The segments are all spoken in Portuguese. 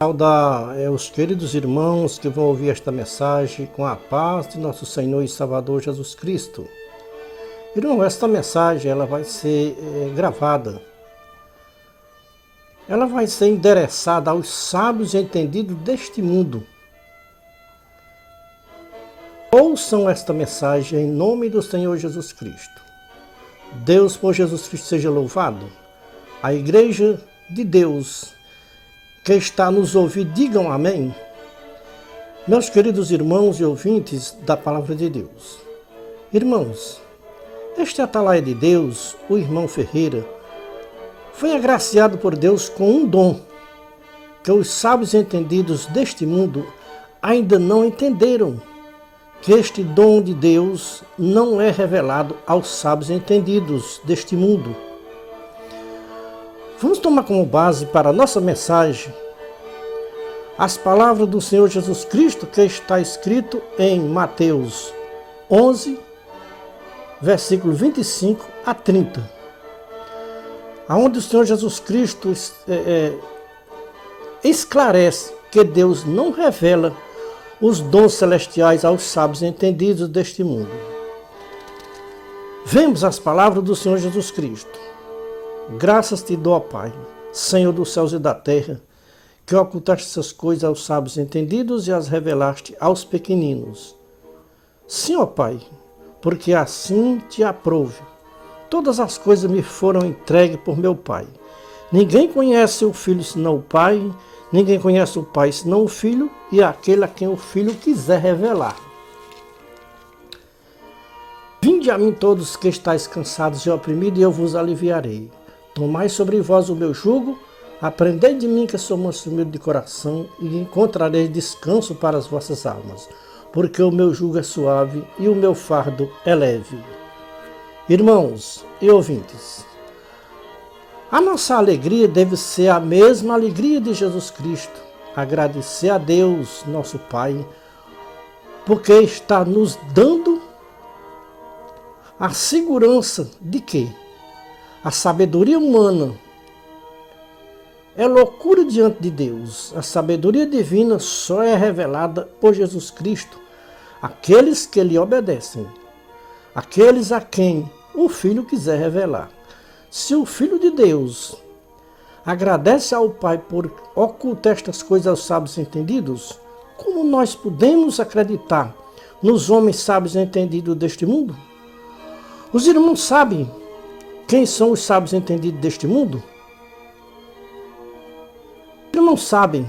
Saudar é, os queridos irmãos que vão ouvir esta mensagem com a paz de nosso Senhor e Salvador Jesus Cristo. Irmão, esta mensagem ela vai ser é, gravada. Ela vai ser endereçada aos sábios e entendidos deste mundo. Ouçam esta mensagem em nome do Senhor Jesus Cristo. Deus por Jesus Cristo seja louvado. A igreja de Deus que está nos ouvindo, digam amém. Meus queridos irmãos e ouvintes da palavra de Deus. Irmãos, este atalaia de Deus, o irmão Ferreira, foi agraciado por Deus com um dom que os sábios entendidos deste mundo ainda não entenderam. Que este dom de Deus não é revelado aos sábios entendidos deste mundo Vamos tomar como base para a nossa mensagem as palavras do Senhor Jesus Cristo que está escrito em Mateus 11, versículo 25 a 30. Aonde o Senhor Jesus Cristo é, é, esclarece que Deus não revela os dons celestiais aos sábios entendidos deste mundo. Vemos as palavras do Senhor Jesus Cristo. Graças te dou, Pai, Senhor dos céus e da terra, que ocultaste essas coisas aos sábios entendidos e as revelaste aos pequeninos. Sim, ó Pai, porque assim te aprove. Todas as coisas me foram entregues por meu Pai. Ninguém conhece o Filho senão o Pai, ninguém conhece o Pai senão o Filho e aquele a quem o Filho quiser revelar. Vinde a mim todos que estáis cansados e oprimidos, e eu vos aliviarei. Tomai sobre vós o meu jugo, aprendei de mim que sou manso humilde de coração, e encontrareis descanso para as vossas almas, porque o meu jugo é suave e o meu fardo é leve. Irmãos e ouvintes, a nossa alegria deve ser a mesma alegria de Jesus Cristo, agradecer a Deus, nosso Pai, porque está nos dando a segurança de que a sabedoria humana é loucura diante de Deus. A sabedoria divina só é revelada por Jesus Cristo àqueles que lhe obedecem, aqueles a quem o Filho quiser revelar. Se o Filho de Deus agradece ao Pai por ocultar estas coisas aos sábios entendidos, como nós podemos acreditar nos homens sábios entendidos deste mundo? Os irmãos sabem quem são os sábios entendidos deste mundo? Não sabem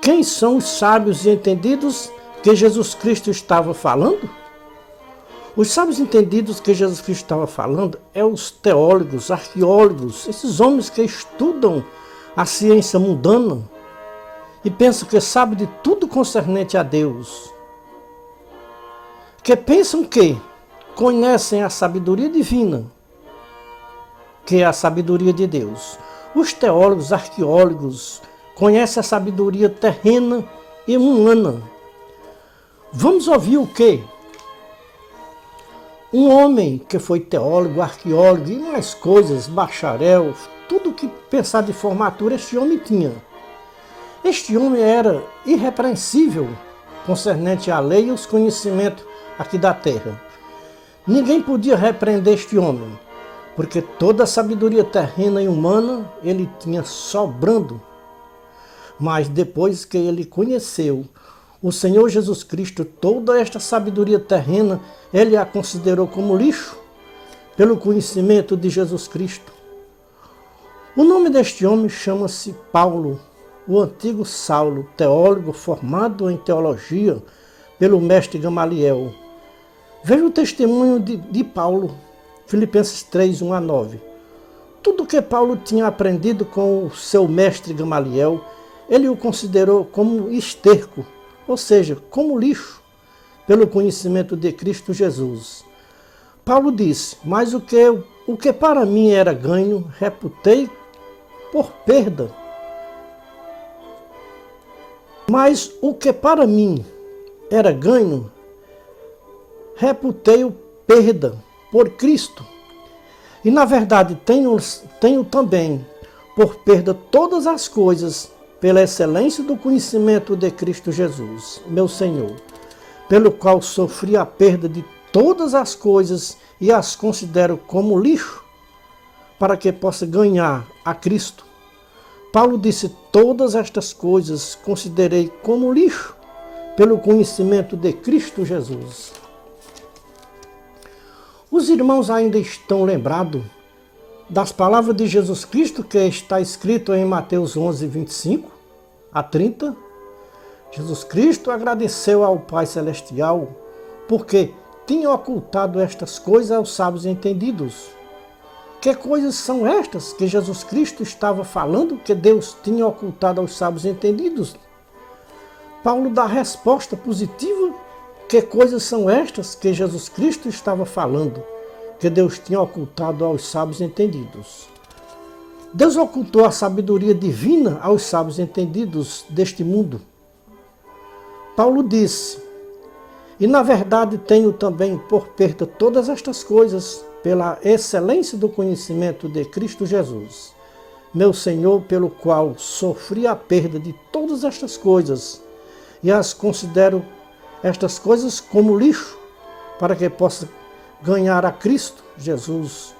quem são os sábios e entendidos que Jesus Cristo estava falando? Os sábios entendidos que Jesus Cristo estava falando é os teólogos, arqueólogos, esses homens que estudam a ciência mundana e pensam que sabem de tudo concernente a Deus. Que pensam que conhecem a sabedoria divina que é a sabedoria de Deus. Os teólogos, arqueólogos conhecem a sabedoria terrena e humana. Vamos ouvir o que? Um homem que foi teólogo, arqueólogo e mais coisas, bacharel, tudo que pensar de formatura este homem tinha. Este homem era irrepreensível concernente à lei e os conhecimentos aqui da terra. Ninguém podia repreender este homem porque toda a sabedoria terrena e humana ele tinha sobrando. Mas depois que ele conheceu o Senhor Jesus Cristo, toda esta sabedoria terrena, ele a considerou como lixo pelo conhecimento de Jesus Cristo. O nome deste homem chama-se Paulo, o antigo Saulo, teólogo formado em teologia pelo mestre Gamaliel. Veja o testemunho de, de Paulo Filipenses 3, 1 a 9. Tudo que Paulo tinha aprendido com o seu mestre Gamaliel, ele o considerou como esterco, ou seja, como lixo, pelo conhecimento de Cristo Jesus. Paulo disse: Mas o que, o que para mim era ganho, reputei por perda. Mas o que para mim era ganho, reputei perda por Cristo. E na verdade tenho, tenho também por perda todas as coisas pela excelência do conhecimento de Cristo Jesus, meu Senhor, pelo qual sofri a perda de todas as coisas e as considero como lixo, para que possa ganhar a Cristo. Paulo disse: Todas estas coisas considerei como lixo, pelo conhecimento de Cristo Jesus. Os irmãos ainda estão lembrados das palavras de Jesus Cristo que está escrito em Mateus 11, 25 a 30. Jesus Cristo agradeceu ao Pai Celestial porque tinha ocultado estas coisas aos sábios entendidos. Que coisas são estas que Jesus Cristo estava falando que Deus tinha ocultado aos sábios entendidos? Paulo dá resposta positiva. Que coisas são estas que Jesus Cristo estava falando? que Deus tinha ocultado aos sábios entendidos. Deus ocultou a sabedoria divina aos sábios entendidos deste mundo. Paulo disse: E na verdade tenho também por perda todas estas coisas, pela excelência do conhecimento de Cristo Jesus, meu Senhor, pelo qual sofri a perda de todas estas coisas, e as considero estas coisas como lixo, para que possa ganhar a Cristo Jesus.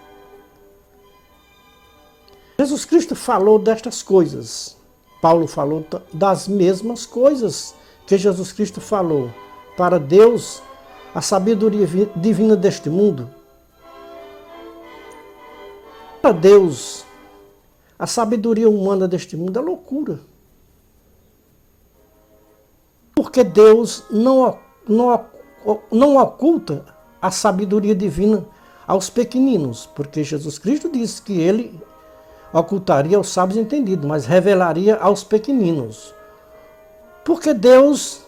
Jesus Cristo falou destas coisas. Paulo falou das mesmas coisas que Jesus Cristo falou. Para Deus, a sabedoria divina deste mundo. Para Deus, a sabedoria humana deste mundo é loucura. Porque Deus não, não, não oculta a sabedoria divina aos pequeninos, porque Jesus Cristo disse que ele ocultaria aos sábios entendidos, mas revelaria aos pequeninos. Porque Deus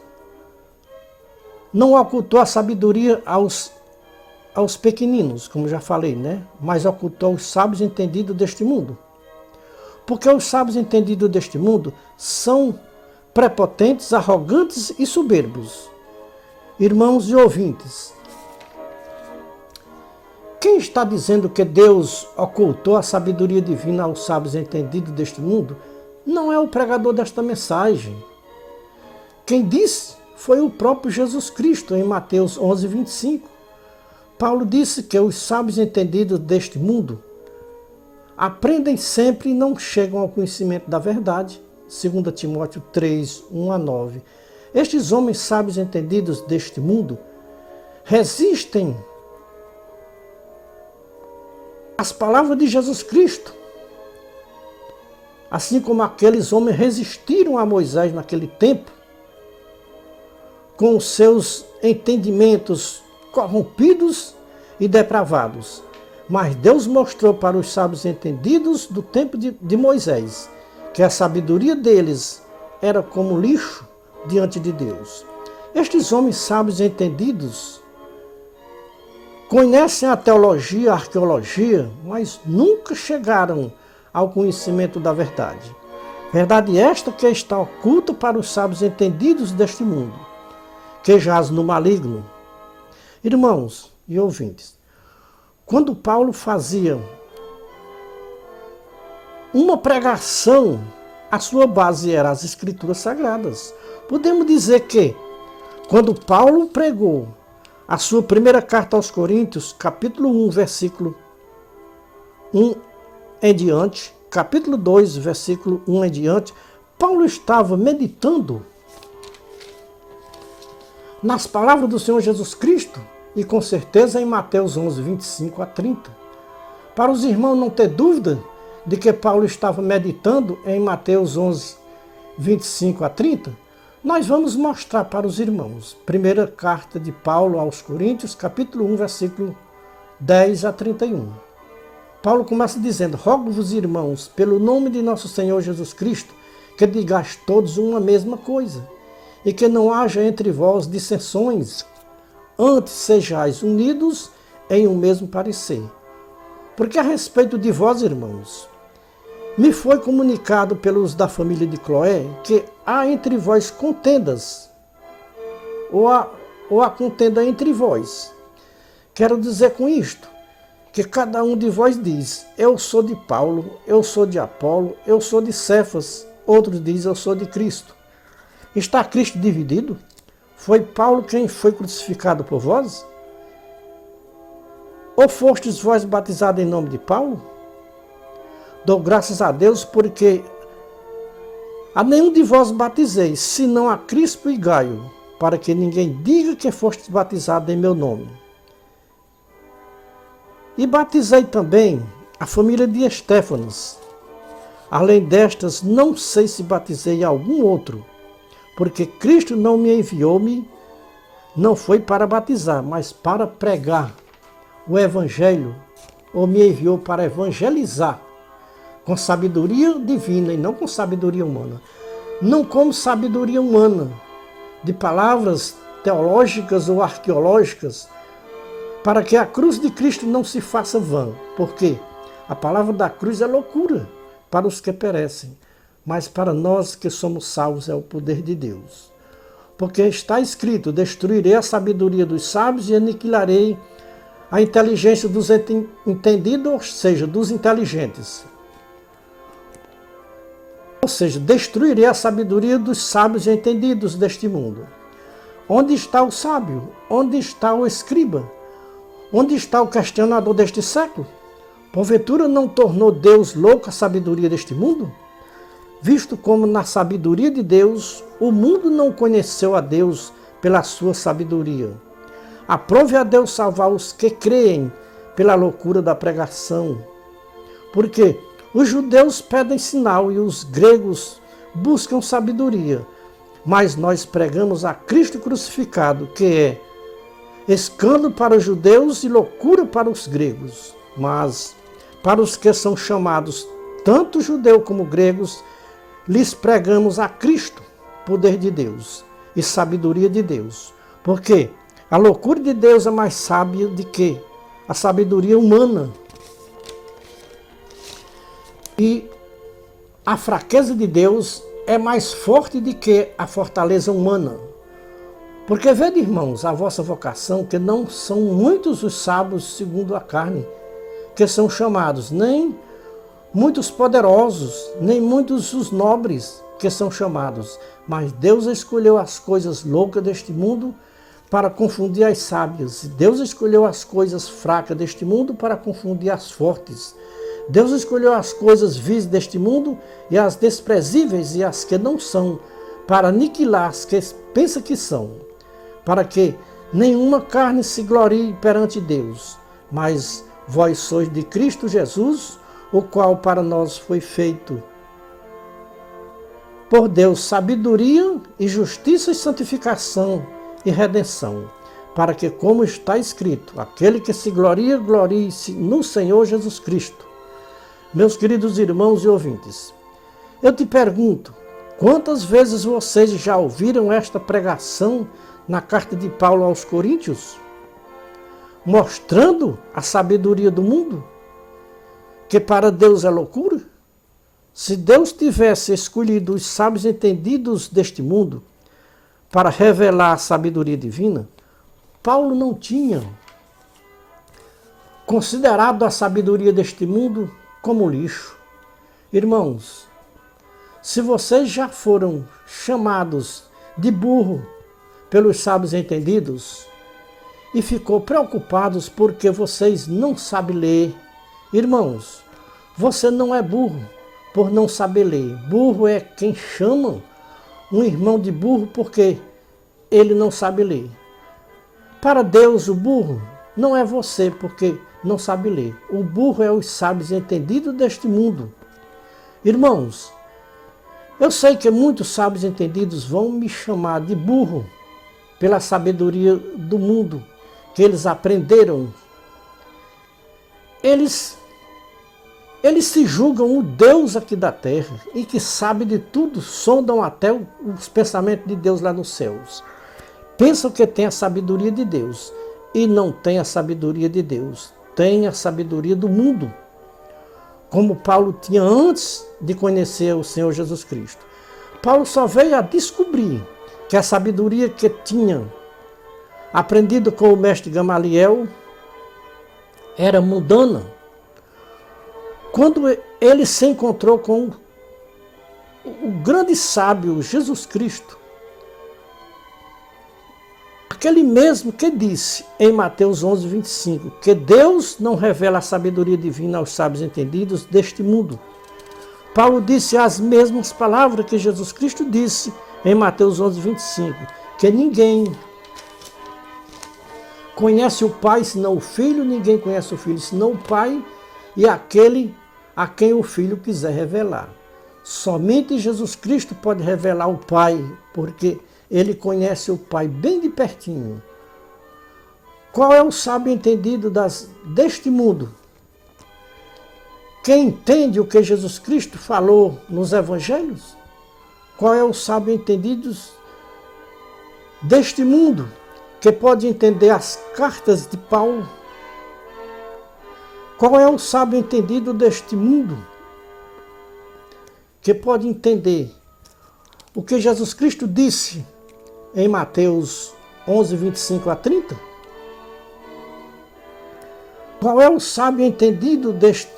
não ocultou a sabedoria aos, aos pequeninos, como já falei, né? Mas ocultou os sábios entendidos deste mundo. Porque os sábios entendidos deste mundo são prepotentes, arrogantes e soberbos. Irmãos e ouvintes, quem está dizendo que Deus ocultou a sabedoria divina aos sábios entendidos deste mundo não é o pregador desta mensagem. Quem disse foi o próprio Jesus Cristo em Mateus 11, 25. Paulo disse que os sábios entendidos deste mundo aprendem sempre e não chegam ao conhecimento da verdade. 2 Timóteo 3, 1 a 9. Estes homens sábios entendidos deste mundo resistem as palavras de Jesus Cristo. Assim como aqueles homens resistiram a Moisés naquele tempo, com seus entendimentos corrompidos e depravados. Mas Deus mostrou para os sábios entendidos do tempo de, de Moisés que a sabedoria deles era como lixo diante de Deus. Estes homens sábios entendidos conhecem a teologia, a arqueologia, mas nunca chegaram ao conhecimento da verdade. Verdade esta que está oculta para os sábios entendidos deste mundo, que jaz no maligno. Irmãos e ouvintes, quando Paulo fazia uma pregação, a sua base era as Escrituras Sagradas. Podemos dizer que, quando Paulo pregou a sua primeira carta aos Coríntios, capítulo 1, versículo 1 em diante, capítulo 2, versículo 1 em diante, Paulo estava meditando nas palavras do Senhor Jesus Cristo e com certeza em Mateus 11, 25 a 30. Para os irmãos não ter dúvida de que Paulo estava meditando em Mateus 11, 25 a 30, nós vamos mostrar para os irmãos. Primeira carta de Paulo aos Coríntios, capítulo 1, versículo 10 a 31. Paulo começa dizendo: Rogo-vos, irmãos, pelo nome de nosso Senhor Jesus Cristo, que digais todos uma mesma coisa, e que não haja entre vós dissensões, antes sejais unidos em um mesmo parecer. Porque a respeito de vós, irmãos, me foi comunicado pelos da família de Cloé que há entre vós contendas, ou há, ou há contenda entre vós. Quero dizer com isto que cada um de vós diz: Eu sou de Paulo, eu sou de Apolo, eu sou de Cefas, outros dizem eu sou de Cristo. Está Cristo dividido? Foi Paulo quem foi crucificado por vós? Ou fostes vós batizados em nome de Paulo? Dou graças a Deus porque a nenhum de vós batizei, senão a Crispo e Gaio, para que ninguém diga que fostes batizado em meu nome. E batizei também a família de Estéfanas. Além destas, não sei se batizei algum outro, porque Cristo não me enviou-me, não foi para batizar, mas para pregar o Evangelho, ou me enviou para evangelizar com sabedoria divina e não com sabedoria humana. Não como sabedoria humana, de palavras teológicas ou arqueológicas, para que a cruz de Cristo não se faça vã. Porque a palavra da cruz é loucura para os que perecem, mas para nós que somos salvos é o poder de Deus. Porque está escrito: Destruirei a sabedoria dos sábios e aniquilarei a inteligência dos entendidos, ou seja, dos inteligentes. Ou seja, destruirei a sabedoria dos sábios e entendidos deste mundo. Onde está o sábio? Onde está o escriba? Onde está o questionador deste século? Porventura não tornou Deus louco a sabedoria deste mundo? Visto como na sabedoria de Deus, o mundo não conheceu a Deus pela sua sabedoria. Aprove a Deus salvar os que creem pela loucura da pregação. Porque os judeus pedem sinal e os gregos buscam sabedoria, mas nós pregamos a Cristo crucificado, que é escândalo para os judeus e loucura para os gregos. Mas para os que são chamados, tanto judeu como gregos, lhes pregamos a Cristo, poder de Deus e sabedoria de Deus. Porque a loucura de Deus é mais sábia do que a sabedoria humana. E a fraqueza de Deus é mais forte do que a fortaleza humana. Porque vede, irmãos, a vossa vocação, que não são muitos os sábios segundo a carne, que são chamados, nem muitos poderosos, nem muitos os nobres que são chamados, mas Deus escolheu as coisas loucas deste mundo para confundir as sábias. Deus escolheu as coisas fracas deste mundo para confundir as fortes. Deus escolheu as coisas vis deste mundo e as desprezíveis e as que não são, para aniquilar as que pensa que são, para que nenhuma carne se glorie perante Deus. Mas vós sois de Cristo Jesus, o qual para nós foi feito por Deus sabedoria e justiça e santificação e redenção, para que, como está escrito, aquele que se gloria, glorie-se no Senhor Jesus Cristo meus queridos irmãos e ouvintes, eu te pergunto, quantas vezes vocês já ouviram esta pregação na carta de Paulo aos Coríntios? Mostrando a sabedoria do mundo? Que para Deus é loucura? Se Deus tivesse escolhido os sábios entendidos deste mundo para revelar a sabedoria divina, Paulo não tinha considerado a sabedoria deste mundo como lixo. Irmãos, se vocês já foram chamados de burro pelos sábios entendidos e ficou preocupados porque vocês não sabem ler, irmãos, você não é burro por não saber ler. Burro é quem chama um irmão de burro porque ele não sabe ler. Para Deus, o burro não é você, porque não sabe ler. O burro é os sábios entendidos deste mundo. Irmãos, eu sei que muitos sábios entendidos vão me chamar de burro pela sabedoria do mundo que eles aprenderam. Eles eles se julgam o Deus aqui da terra e que sabe de tudo, sondam até os pensamentos de Deus lá nos céus. Pensam que tem a sabedoria de Deus e não tem a sabedoria de Deus tem a sabedoria do mundo, como Paulo tinha antes de conhecer o Senhor Jesus Cristo. Paulo só veio a descobrir que a sabedoria que tinha aprendido com o mestre Gamaliel era mundana. Quando ele se encontrou com o grande sábio Jesus Cristo, aquele mesmo que disse em Mateus 11, 25, que Deus não revela a sabedoria divina aos sábios entendidos deste mundo. Paulo disse as mesmas palavras que Jesus Cristo disse em Mateus 11, 25, que ninguém conhece o Pai senão o Filho, ninguém conhece o Filho senão o Pai e aquele a quem o Filho quiser revelar. Somente Jesus Cristo pode revelar o Pai, porque ele conhece o Pai bem de pertinho. Qual é o sábio entendido das, deste mundo? Quem entende o que Jesus Cristo falou nos evangelhos? Qual é o sábio entendido deste mundo que pode entender as cartas de Paulo? Qual é o sábio entendido deste mundo que pode entender o que Jesus Cristo disse em Mateus 11, 25 a 30? Qual é o sábio entendido deste,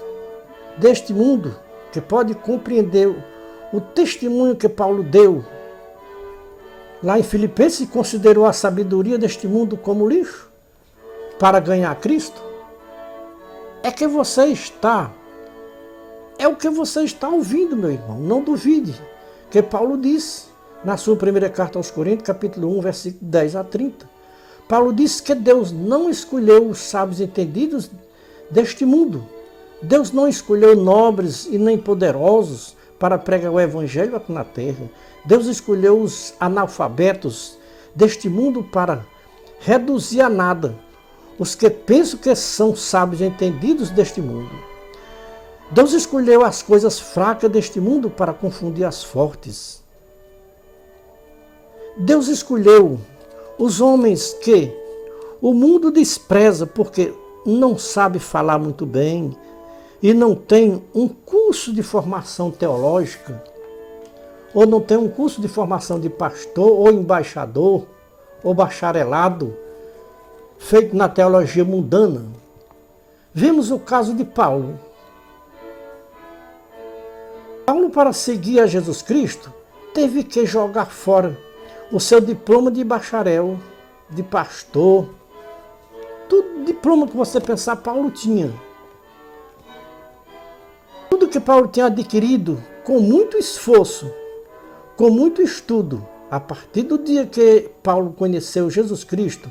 deste mundo que pode compreender o testemunho que Paulo deu lá em Filipenses considerou a sabedoria deste mundo como lixo para ganhar Cristo? É que você está, é o que você está ouvindo, meu irmão. Não duvide, que Paulo disse na sua primeira carta aos Coríntios, capítulo 1, versículo 10 a 30. Paulo disse que Deus não escolheu os sábios entendidos deste mundo. Deus não escolheu nobres e nem poderosos para pregar o evangelho aqui na terra. Deus escolheu os analfabetos deste mundo para reduzir a nada os que pensam que são sábios entendidos deste mundo. Deus escolheu as coisas fracas deste mundo para confundir as fortes. Deus escolheu os homens que o mundo despreza porque não sabe falar muito bem e não tem um curso de formação teológica, ou não tem um curso de formação de pastor ou embaixador ou bacharelado feito na teologia mundana. Vemos o caso de Paulo. Paulo, para seguir a Jesus Cristo, teve que jogar fora o seu diploma de bacharel, de pastor, tudo diploma que você pensar, Paulo tinha. Tudo que Paulo tinha adquirido com muito esforço, com muito estudo, a partir do dia que Paulo conheceu Jesus Cristo,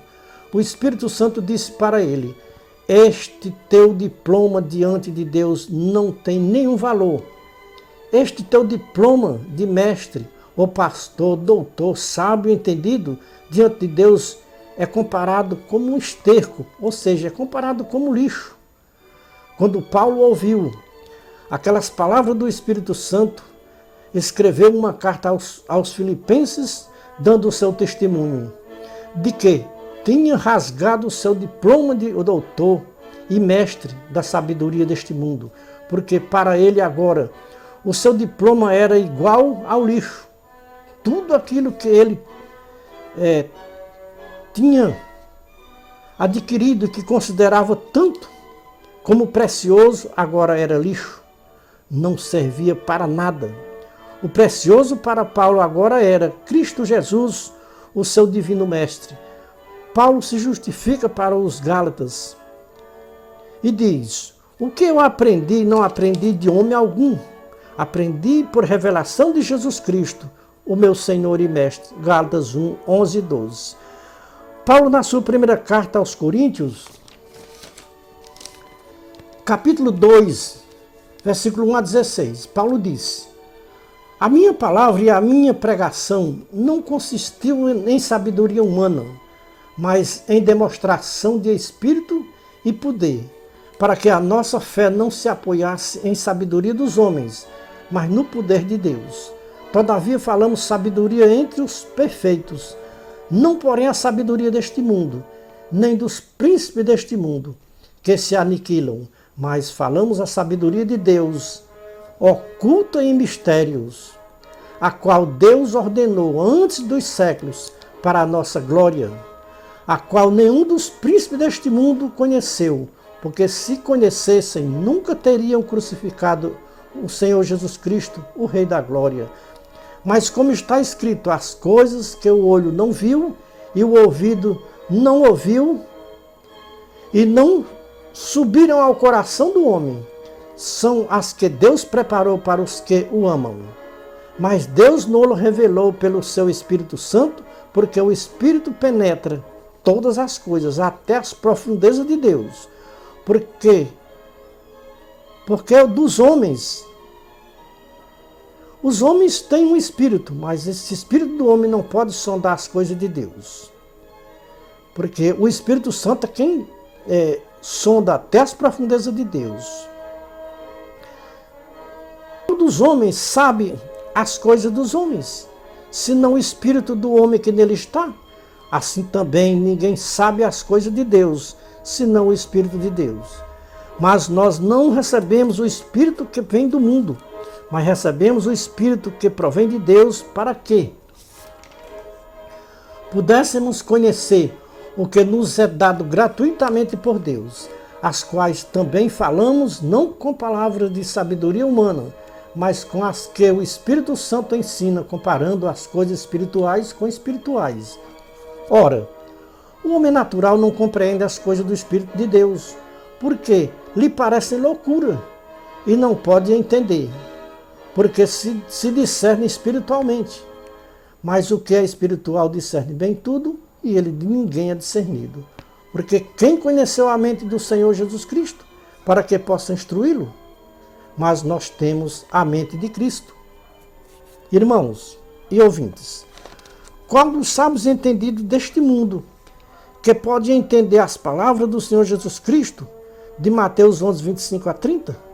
o Espírito Santo disse para ele: Este teu diploma diante de Deus não tem nenhum valor. Este teu diploma de mestre o pastor, doutor, sábio, entendido, diante de Deus é comparado como um esterco, ou seja, é comparado como lixo. Quando Paulo ouviu aquelas palavras do Espírito Santo, escreveu uma carta aos, aos filipenses, dando o seu testemunho de que tinha rasgado o seu diploma de doutor e mestre da sabedoria deste mundo, porque para ele agora o seu diploma era igual ao lixo tudo aquilo que ele é, tinha adquirido, que considerava tanto como precioso, agora era lixo, não servia para nada. O precioso para Paulo agora era Cristo Jesus, o seu divino mestre. Paulo se justifica para os Gálatas e diz: O que eu aprendi, não aprendi de homem algum, aprendi por revelação de Jesus Cristo o meu Senhor e Mestre. Gálatas 1, 11 e 12. Paulo, na sua primeira carta aos Coríntios, capítulo 2, versículo 1 a 16, Paulo disse: A minha palavra e a minha pregação não consistiu em sabedoria humana, mas em demonstração de espírito e poder, para que a nossa fé não se apoiasse em sabedoria dos homens, mas no poder de Deus. Todavia falamos sabedoria entre os perfeitos, não porém a sabedoria deste mundo, nem dos príncipes deste mundo, que se aniquilam, mas falamos a sabedoria de Deus, oculta em mistérios, a qual Deus ordenou antes dos séculos para a nossa glória, a qual nenhum dos príncipes deste mundo conheceu, porque se conhecessem, nunca teriam crucificado o Senhor Jesus Cristo, o Rei da Glória. Mas como está escrito, as coisas que o olho não viu e o ouvido não ouviu e não subiram ao coração do homem, são as que Deus preparou para os que o amam. Mas Deus não revelou pelo seu Espírito Santo, porque o Espírito penetra todas as coisas, até as profundezas de Deus. Porque porque é dos homens. Os homens têm um espírito, mas esse espírito do homem não pode sondar as coisas de Deus. Porque o Espírito Santo é quem é, sonda até as profundezas de Deus. Dos homens sabe as coisas dos homens, senão o Espírito do homem que nele está. Assim também ninguém sabe as coisas de Deus, senão o Espírito de Deus. Mas nós não recebemos o Espírito que vem do mundo, mas recebemos o Espírito que provém de Deus para que pudéssemos conhecer o que nos é dado gratuitamente por Deus, as quais também falamos não com palavras de sabedoria humana, mas com as que o Espírito Santo ensina, comparando as coisas espirituais com espirituais. Ora, o homem natural não compreende as coisas do Espírito de Deus, porque lhe parecem loucura e não pode entender, porque se, se discerne espiritualmente. Mas o que é espiritual discerne bem tudo e ele de ninguém é discernido. Porque quem conheceu a mente do Senhor Jesus Cristo para que possa instruí-lo? Mas nós temos a mente de Cristo. Irmãos e ouvintes, qual dos sábios entendidos deste mundo que pode entender as palavras do Senhor Jesus Cristo de Mateus 11, 25 a 30?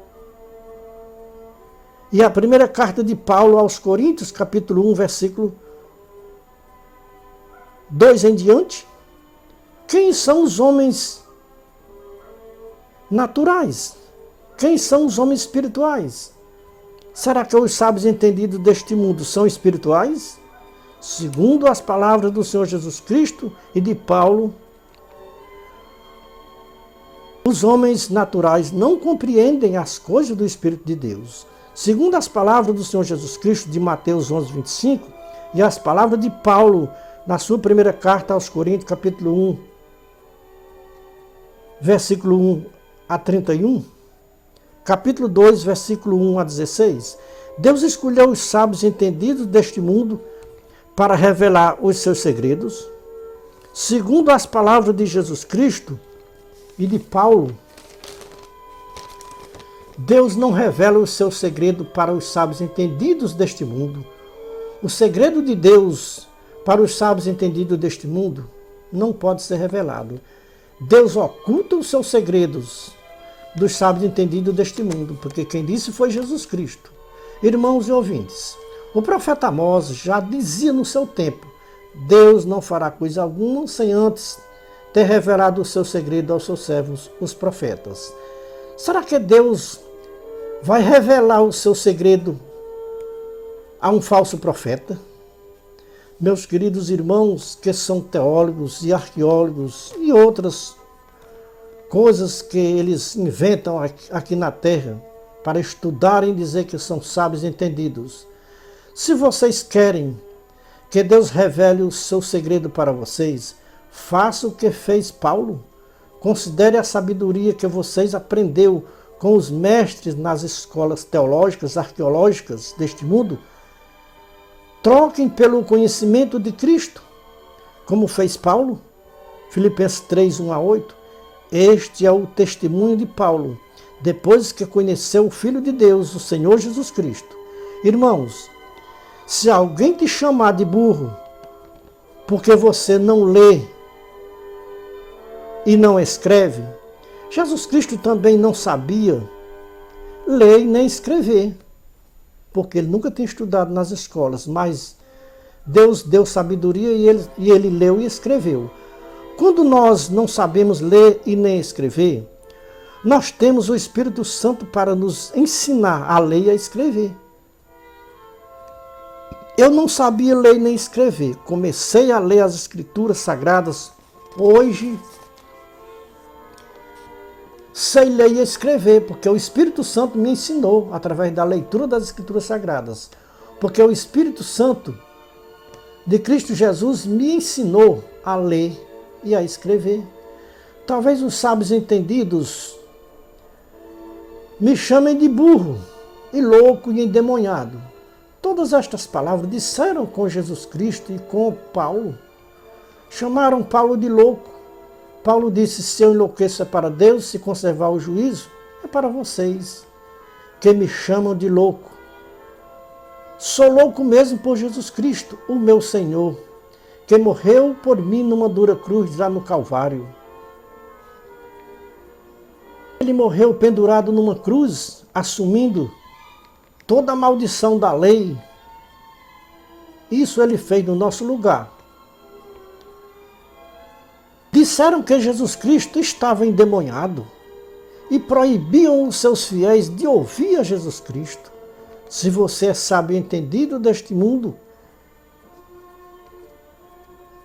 E a primeira carta de Paulo aos Coríntios, capítulo 1, versículo 2 em diante? Quem são os homens naturais? Quem são os homens espirituais? Será que os sábios entendidos deste mundo são espirituais? Segundo as palavras do Senhor Jesus Cristo e de Paulo, os homens naturais não compreendem as coisas do Espírito de Deus. Segundo as palavras do Senhor Jesus Cristo de Mateus 11, 25, e as palavras de Paulo na sua primeira carta aos Coríntios, capítulo 1, versículo 1 a 31, capítulo 2, versículo 1 a 16, Deus escolheu os sábios entendidos deste mundo para revelar os seus segredos. Segundo as palavras de Jesus Cristo, e de Paulo, Deus não revela o seu segredo para os sábios entendidos deste mundo. O segredo de Deus para os sábios entendidos deste mundo não pode ser revelado. Deus oculta os seus segredos dos sábios entendidos deste mundo, porque quem disse foi Jesus Cristo. Irmãos e ouvintes, o profeta Amós já dizia no seu tempo: Deus não fará coisa alguma sem antes ter revelado o seu segredo aos seus servos, os profetas. Será que Deus vai revelar o seu segredo a um falso profeta? Meus queridos irmãos que são teólogos e arqueólogos e outras coisas que eles inventam aqui na terra para estudarem e dizer que são sábios entendidos. Se vocês querem que Deus revele o seu segredo para vocês, Faça o que fez Paulo. Considere a sabedoria que vocês aprendeu com os mestres nas escolas teológicas, arqueológicas deste mundo. Troquem pelo conhecimento de Cristo, como fez Paulo. Filipenses 3, 1 a 8. Este é o testemunho de Paulo, depois que conheceu o Filho de Deus, o Senhor Jesus Cristo. Irmãos, se alguém te chamar de burro, porque você não lê e não escreve, Jesus Cristo também não sabia ler nem escrever, porque ele nunca tinha estudado nas escolas, mas Deus deu sabedoria e ele, e ele leu e escreveu. Quando nós não sabemos ler e nem escrever, nós temos o Espírito Santo para nos ensinar a ler e a escrever. Eu não sabia ler nem escrever. Comecei a ler as Escrituras Sagradas hoje sei ler e escrever, porque o Espírito Santo me ensinou através da leitura das Escrituras Sagradas. Porque o Espírito Santo de Cristo Jesus me ensinou a ler e a escrever. Talvez os sábios entendidos me chamem de burro, e louco e endemoniado. Todas estas palavras disseram com Jesus Cristo e com Paulo. Chamaram Paulo de louco. Paulo disse: Se eu enlouqueço é para Deus, se conservar o juízo, é para vocês, que me chamam de louco. Sou louco mesmo por Jesus Cristo, o meu Senhor, que morreu por mim numa dura cruz lá no Calvário. Ele morreu pendurado numa cruz, assumindo toda a maldição da lei. Isso ele fez no nosso lugar. Disseram que Jesus Cristo estava endemoniado e proibiam os seus fiéis de ouvir a Jesus Cristo. Se você é sábio e entendido deste mundo,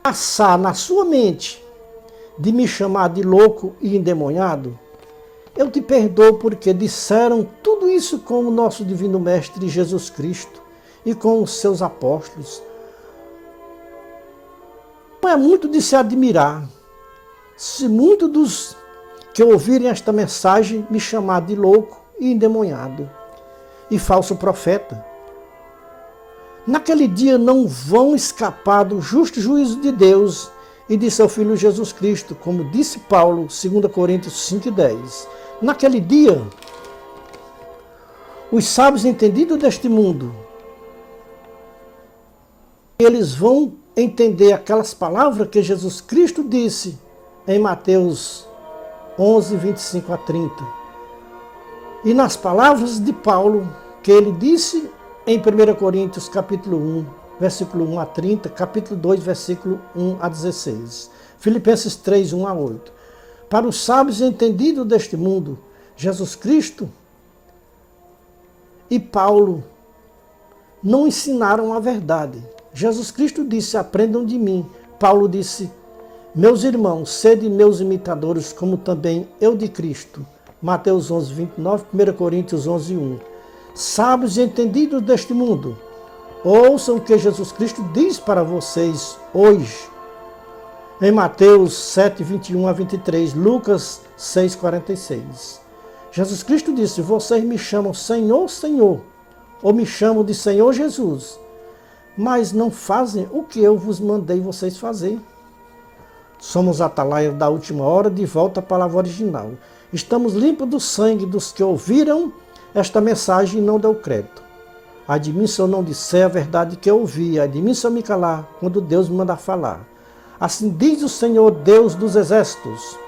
passar na sua mente de me chamar de louco e endemoniado, eu te perdoo porque disseram tudo isso com o nosso Divino Mestre Jesus Cristo e com os seus apóstolos. É muito de se admirar se muitos dos que ouvirem esta mensagem me chamar de louco e endemoniado e falso profeta. Naquele dia não vão escapar do justo juízo de Deus e de seu Filho Jesus Cristo, como disse Paulo, 2 Coríntios 5,10. Naquele dia, os sábios entendidos deste mundo, eles vão entender aquelas palavras que Jesus Cristo disse em Mateus 11, 25 a 30. E nas palavras de Paulo, que ele disse em 1 Coríntios capítulo 1, versículo 1 a 30, capítulo 2, versículo 1 a 16. Filipenses 3, 1 a 8. Para os sábios entendidos deste mundo, Jesus Cristo e Paulo não ensinaram a verdade. Jesus Cristo disse: Aprendam de mim. Paulo disse: Meus irmãos, sede meus imitadores, como também eu de Cristo. Mateus 11, 29, 1 Coríntios 11, 1. Sábios e entendidos deste mundo, ouçam o que Jesus Cristo diz para vocês hoje em Mateus 7, 21 a 23, Lucas 6, 46. Jesus Cristo disse: Vocês me chamam Senhor, Senhor, ou me chamam de Senhor Jesus, mas não fazem o que eu vos mandei vocês fazer. Somos atalaia da última hora, de volta à palavra original. Estamos limpos do sangue dos que ouviram esta mensagem e não deu crédito. Ai se eu não disser a verdade que eu ouvi, ai se eu me calar, quando Deus me manda falar. Assim diz o Senhor Deus dos exércitos.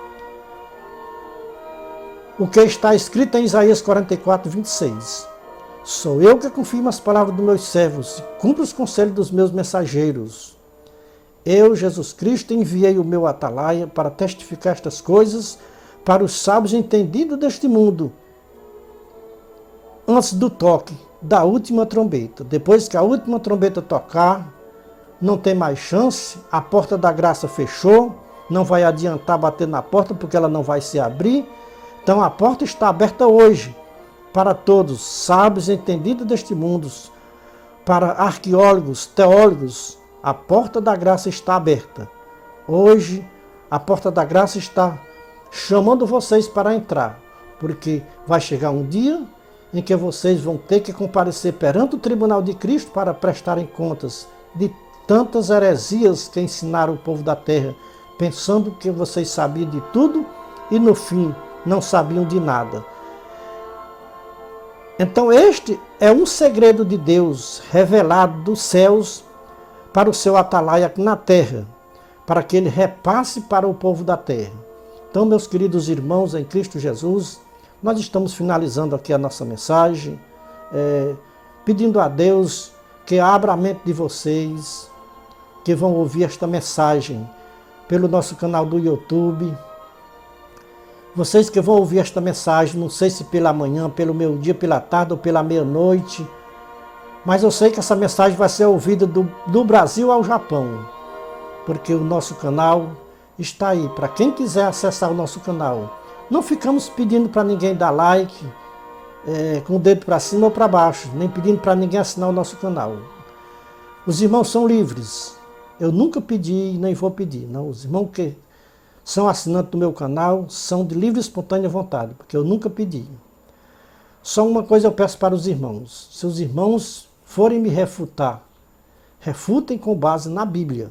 O que está escrito em Isaías 44, 26. Sou eu que confirmo as palavras dos meus servos e cumpro os conselhos dos meus mensageiros. Eu, Jesus Cristo, enviei o meu atalaia para testificar estas coisas para os sábios entendidos deste mundo, antes do toque da última trombeta. Depois que a última trombeta tocar, não tem mais chance, a porta da graça fechou, não vai adiantar bater na porta porque ela não vai se abrir. Então a porta está aberta hoje para todos, sábios entendidos deste mundo, para arqueólogos, teólogos, a porta da graça está aberta. Hoje a porta da graça está chamando vocês para entrar, porque vai chegar um dia em que vocês vão ter que comparecer perante o tribunal de Cristo para prestarem contas de tantas heresias que ensinaram o povo da terra, pensando que vocês sabiam de tudo e no fim não sabiam de nada. Então, este é um segredo de Deus revelado dos céus para o seu atalaia na terra, para que ele repasse para o povo da terra. Então, meus queridos irmãos em Cristo Jesus, nós estamos finalizando aqui a nossa mensagem, é, pedindo a Deus que abra a mente de vocês, que vão ouvir esta mensagem pelo nosso canal do YouTube. Vocês que vão ouvir esta mensagem, não sei se pela manhã, pelo meio dia, pela tarde ou pela meia-noite, mas eu sei que essa mensagem vai ser ouvida do, do Brasil ao Japão, porque o nosso canal está aí. Para quem quiser acessar o nosso canal, Não ficamos pedindo para ninguém dar like, é, com o dedo para cima ou para baixo, nem pedindo para ninguém assinar o nosso canal. Os irmãos são livres. Eu nunca pedi e nem vou pedir. Não, os irmãos que são assinantes do meu canal são de livre e espontânea vontade, porque eu nunca pedi. Só uma coisa eu peço para os irmãos: se os irmãos forem me refutar, refutem com base na Bíblia,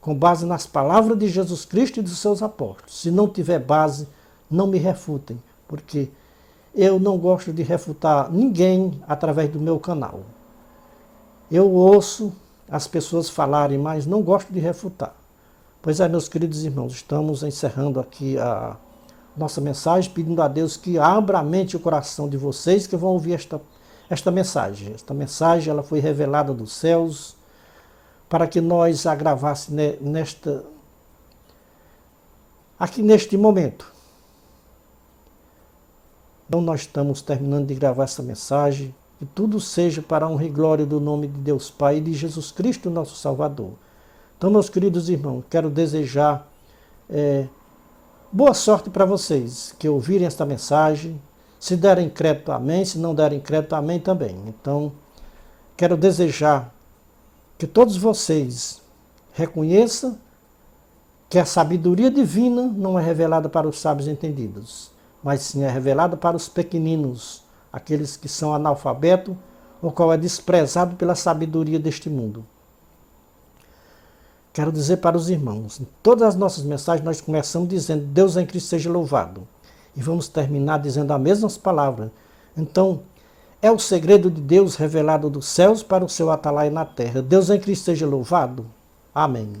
com base nas palavras de Jesus Cristo e dos seus apóstolos. Se não tiver base, não me refutem, porque eu não gosto de refutar ninguém através do meu canal. Eu ouço as pessoas falarem, mas não gosto de refutar. Pois é, meus queridos irmãos, estamos encerrando aqui a nossa mensagem, pedindo a Deus que abra a mente e o coração de vocês que vão ouvir esta, esta mensagem. Esta mensagem ela foi revelada dos céus para que nós a nesta aqui neste momento. Então nós estamos terminando de gravar essa mensagem, que tudo seja para honra e glória do nome de Deus Pai e de Jesus Cristo, nosso Salvador. Então, meus queridos irmãos, quero desejar é, Boa sorte para vocês que ouvirem esta mensagem. Se derem crédito, amém. Se não derem crédito, amém também. Então, quero desejar que todos vocês reconheçam que a sabedoria divina não é revelada para os sábios entendidos, mas sim é revelada para os pequeninos, aqueles que são analfabetos, o qual é desprezado pela sabedoria deste mundo. Quero dizer para os irmãos, em todas as nossas mensagens nós começamos dizendo Deus em Cristo seja louvado. E vamos terminar dizendo as mesmas palavras. Então, é o segredo de Deus revelado dos céus para o seu atalaia na terra. Deus em Cristo seja louvado. Amém.